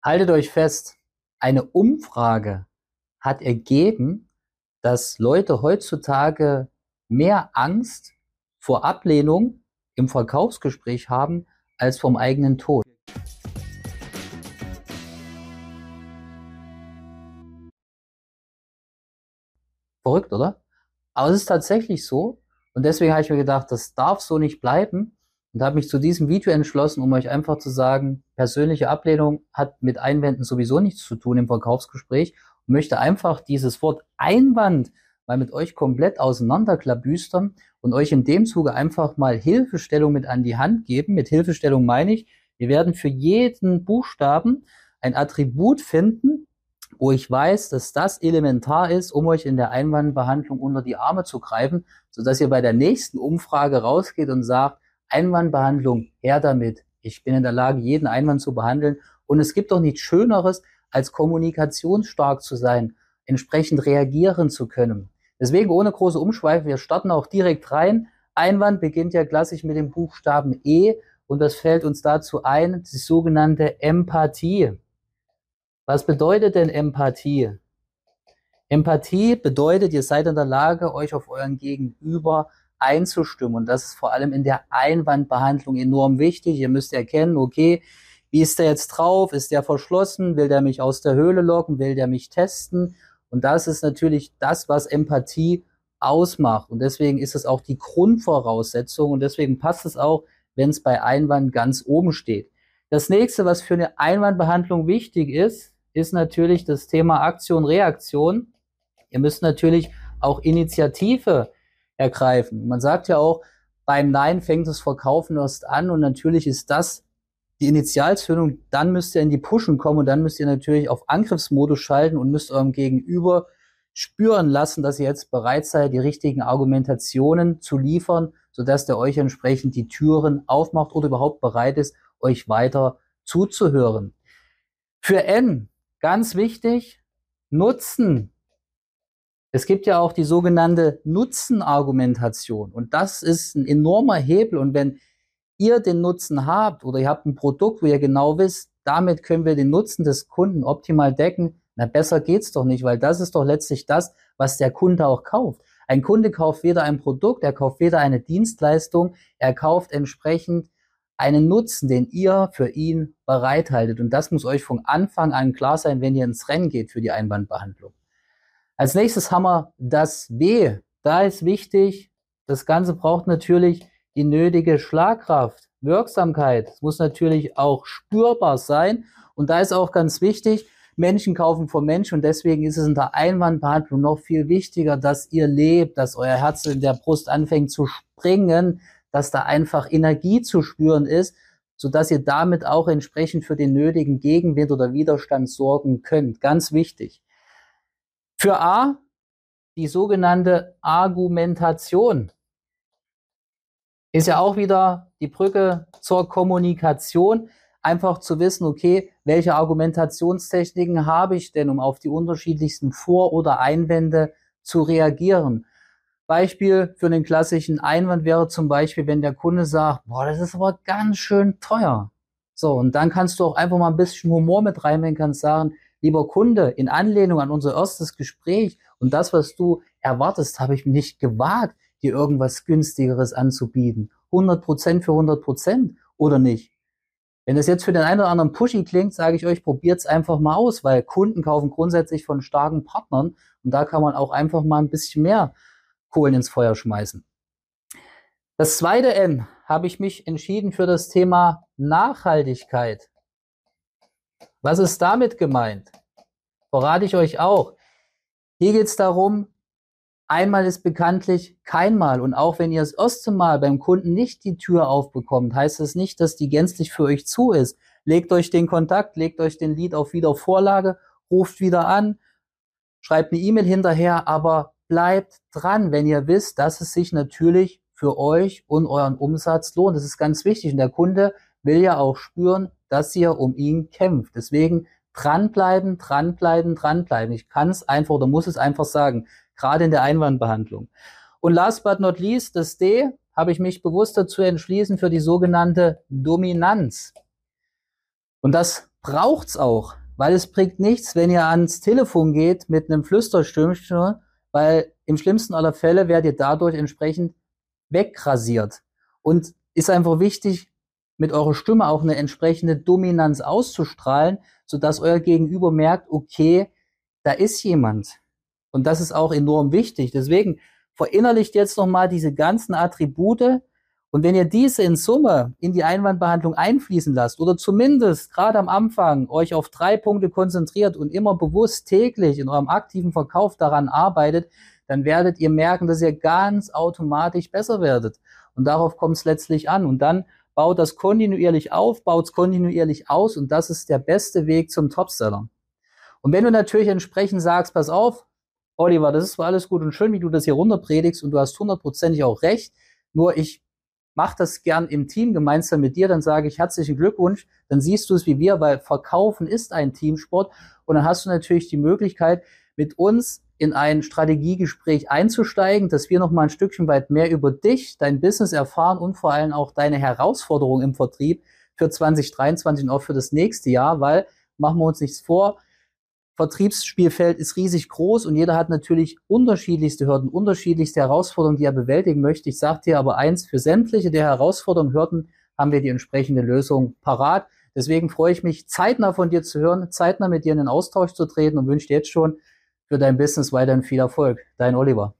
Haltet euch fest, eine Umfrage hat ergeben, dass Leute heutzutage mehr Angst vor Ablehnung im Verkaufsgespräch haben als vom eigenen Tod. Verrückt, oder? Aber es ist tatsächlich so. Und deswegen habe ich mir gedacht, das darf so nicht bleiben und habe mich zu diesem Video entschlossen, um euch einfach zu sagen, persönliche Ablehnung hat mit Einwänden sowieso nichts zu tun im Verkaufsgespräch und möchte einfach dieses Wort Einwand mal mit euch komplett auseinanderklabüstern und euch in dem Zuge einfach mal Hilfestellung mit an die Hand geben. Mit Hilfestellung meine ich, wir werden für jeden Buchstaben ein Attribut finden, wo ich weiß, dass das elementar ist, um euch in der Einwandbehandlung unter die Arme zu greifen, sodass ihr bei der nächsten Umfrage rausgeht und sagt, Einwandbehandlung, her damit. Ich bin in der Lage, jeden Einwand zu behandeln. Und es gibt doch nichts Schöneres, als kommunikationsstark zu sein, entsprechend reagieren zu können. Deswegen ohne große Umschweife, wir starten auch direkt rein. Einwand beginnt ja klassisch mit dem Buchstaben E und das fällt uns dazu ein, die sogenannte Empathie. Was bedeutet denn Empathie? Empathie bedeutet, ihr seid in der Lage, euch auf euren Gegenüber einzustimmen. Und das ist vor allem in der Einwandbehandlung enorm wichtig. Ihr müsst erkennen, okay, wie ist der jetzt drauf? Ist der verschlossen? Will der mich aus der Höhle locken? Will der mich testen? Und das ist natürlich das, was Empathie ausmacht. Und deswegen ist es auch die Grundvoraussetzung. Und deswegen passt es auch, wenn es bei Einwand ganz oben steht. Das nächste, was für eine Einwandbehandlung wichtig ist, ist natürlich das Thema Aktion, Reaktion. Ihr müsst natürlich auch Initiative ergreifen. Man sagt ja auch, beim Nein fängt das Verkaufen erst an und natürlich ist das die Initialzündung, dann müsst ihr in die Pushen kommen und dann müsst ihr natürlich auf Angriffsmodus schalten und müsst eurem Gegenüber spüren lassen, dass ihr jetzt bereit seid, die richtigen Argumentationen zu liefern, sodass der euch entsprechend die Türen aufmacht oder überhaupt bereit ist, euch weiter zuzuhören. Für N, ganz wichtig, Nutzen es gibt ja auch die sogenannte Nutzenargumentation und das ist ein enormer Hebel und wenn ihr den Nutzen habt oder ihr habt ein Produkt, wo ihr genau wisst, damit können wir den Nutzen des Kunden optimal decken, na besser geht's doch nicht, weil das ist doch letztlich das, was der Kunde auch kauft. Ein Kunde kauft weder ein Produkt, er kauft weder eine Dienstleistung, er kauft entsprechend einen Nutzen, den ihr für ihn bereithaltet. Und das muss euch von Anfang an klar sein, wenn ihr ins Rennen geht für die Einwandbehandlung. Als nächstes haben wir das W. Da ist wichtig, das Ganze braucht natürlich die nötige Schlagkraft, Wirksamkeit. Es muss natürlich auch spürbar sein. Und da ist auch ganz wichtig, Menschen kaufen von Menschen und deswegen ist es in der Einwandbehandlung noch viel wichtiger, dass ihr lebt, dass euer Herz in der Brust anfängt zu springen, dass da einfach Energie zu spüren ist, so dass ihr damit auch entsprechend für den nötigen Gegenwind oder Widerstand sorgen könnt. Ganz wichtig. Für A die sogenannte Argumentation. Ist ja auch wieder die Brücke zur Kommunikation. Einfach zu wissen, okay, welche Argumentationstechniken habe ich denn, um auf die unterschiedlichsten Vor- oder Einwände zu reagieren. Beispiel für den klassischen Einwand wäre zum Beispiel, wenn der Kunde sagt, boah, das ist aber ganz schön teuer. So, und dann kannst du auch einfach mal ein bisschen Humor mit reinbringen, kannst sagen, lieber Kunde, in Anlehnung an unser erstes Gespräch und das, was du erwartest, habe ich nicht gewagt, dir irgendwas günstigeres anzubieten. 100 Prozent für 100 Prozent oder nicht? Wenn das jetzt für den einen oder anderen pushy klingt, sage ich euch, probiert's einfach mal aus, weil Kunden kaufen grundsätzlich von starken Partnern und da kann man auch einfach mal ein bisschen mehr Kohlen ins Feuer schmeißen. Das zweite N habe ich mich entschieden für das Thema Nachhaltigkeit. Was ist damit gemeint? Verrate ich euch auch. Hier geht es darum, einmal ist bekanntlich kein Mal. Und auch wenn ihr das erste Mal beim Kunden nicht die Tür aufbekommt, heißt das nicht, dass die gänzlich für euch zu ist. Legt euch den Kontakt, legt euch den Lied auf Wiedervorlage, ruft wieder an, schreibt eine E-Mail hinterher, aber bleibt dran, wenn ihr wisst, dass es sich natürlich für euch und euren Umsatz lohnt. Das ist ganz wichtig. Und der Kunde will ja auch spüren, dass ihr um ihn kämpft. Deswegen dranbleiben, dranbleiben, dranbleiben. Ich kann es einfach oder muss es einfach sagen, gerade in der Einwandbehandlung. Und last but not least, das D, habe ich mich bewusst dazu entschließen für die sogenannte Dominanz. Und das braucht's auch, weil es bringt nichts, wenn ihr ans Telefon geht mit einem Flüsterstürmchen, weil im schlimmsten aller Fälle werdet ihr dadurch entsprechend wegrasiert. Und ist einfach wichtig, mit eurer Stimme auch eine entsprechende Dominanz auszustrahlen, sodass euer Gegenüber merkt, okay, da ist jemand. Und das ist auch enorm wichtig. Deswegen verinnerlicht jetzt nochmal diese ganzen Attribute. Und wenn ihr diese in Summe in die Einwandbehandlung einfließen lasst oder zumindest gerade am Anfang euch auf drei Punkte konzentriert und immer bewusst täglich in eurem aktiven Verkauf daran arbeitet, dann werdet ihr merken, dass ihr ganz automatisch besser werdet. Und darauf kommt es letztlich an. Und dann baut das kontinuierlich auf, baut es kontinuierlich aus und das ist der beste Weg zum Topseller. Und wenn du natürlich entsprechend sagst, pass auf, Oliver, das ist zwar alles gut und schön, wie du das hier runterpredigst und du hast hundertprozentig auch recht, nur ich mache das gern im Team gemeinsam mit dir, dann sage ich herzlichen Glückwunsch, dann siehst du es wie wir, weil Verkaufen ist ein Teamsport und dann hast du natürlich die Möglichkeit, mit uns in ein Strategiegespräch einzusteigen, dass wir noch mal ein Stückchen weit mehr über dich, dein Business erfahren und vor allem auch deine Herausforderungen im Vertrieb für 2023 und auch für das nächste Jahr, weil machen wir uns nichts vor, Vertriebsspielfeld ist riesig groß und jeder hat natürlich unterschiedlichste Hürden, unterschiedlichste Herausforderungen, die er bewältigen möchte. Ich sage dir aber eins, für sämtliche der Herausforderungen, Hürden haben wir die entsprechende Lösung parat. Deswegen freue ich mich, zeitnah von dir zu hören, zeitnah mit dir in den Austausch zu treten und wünsche dir jetzt schon für dein Business weiterhin viel Erfolg. Dein Oliver.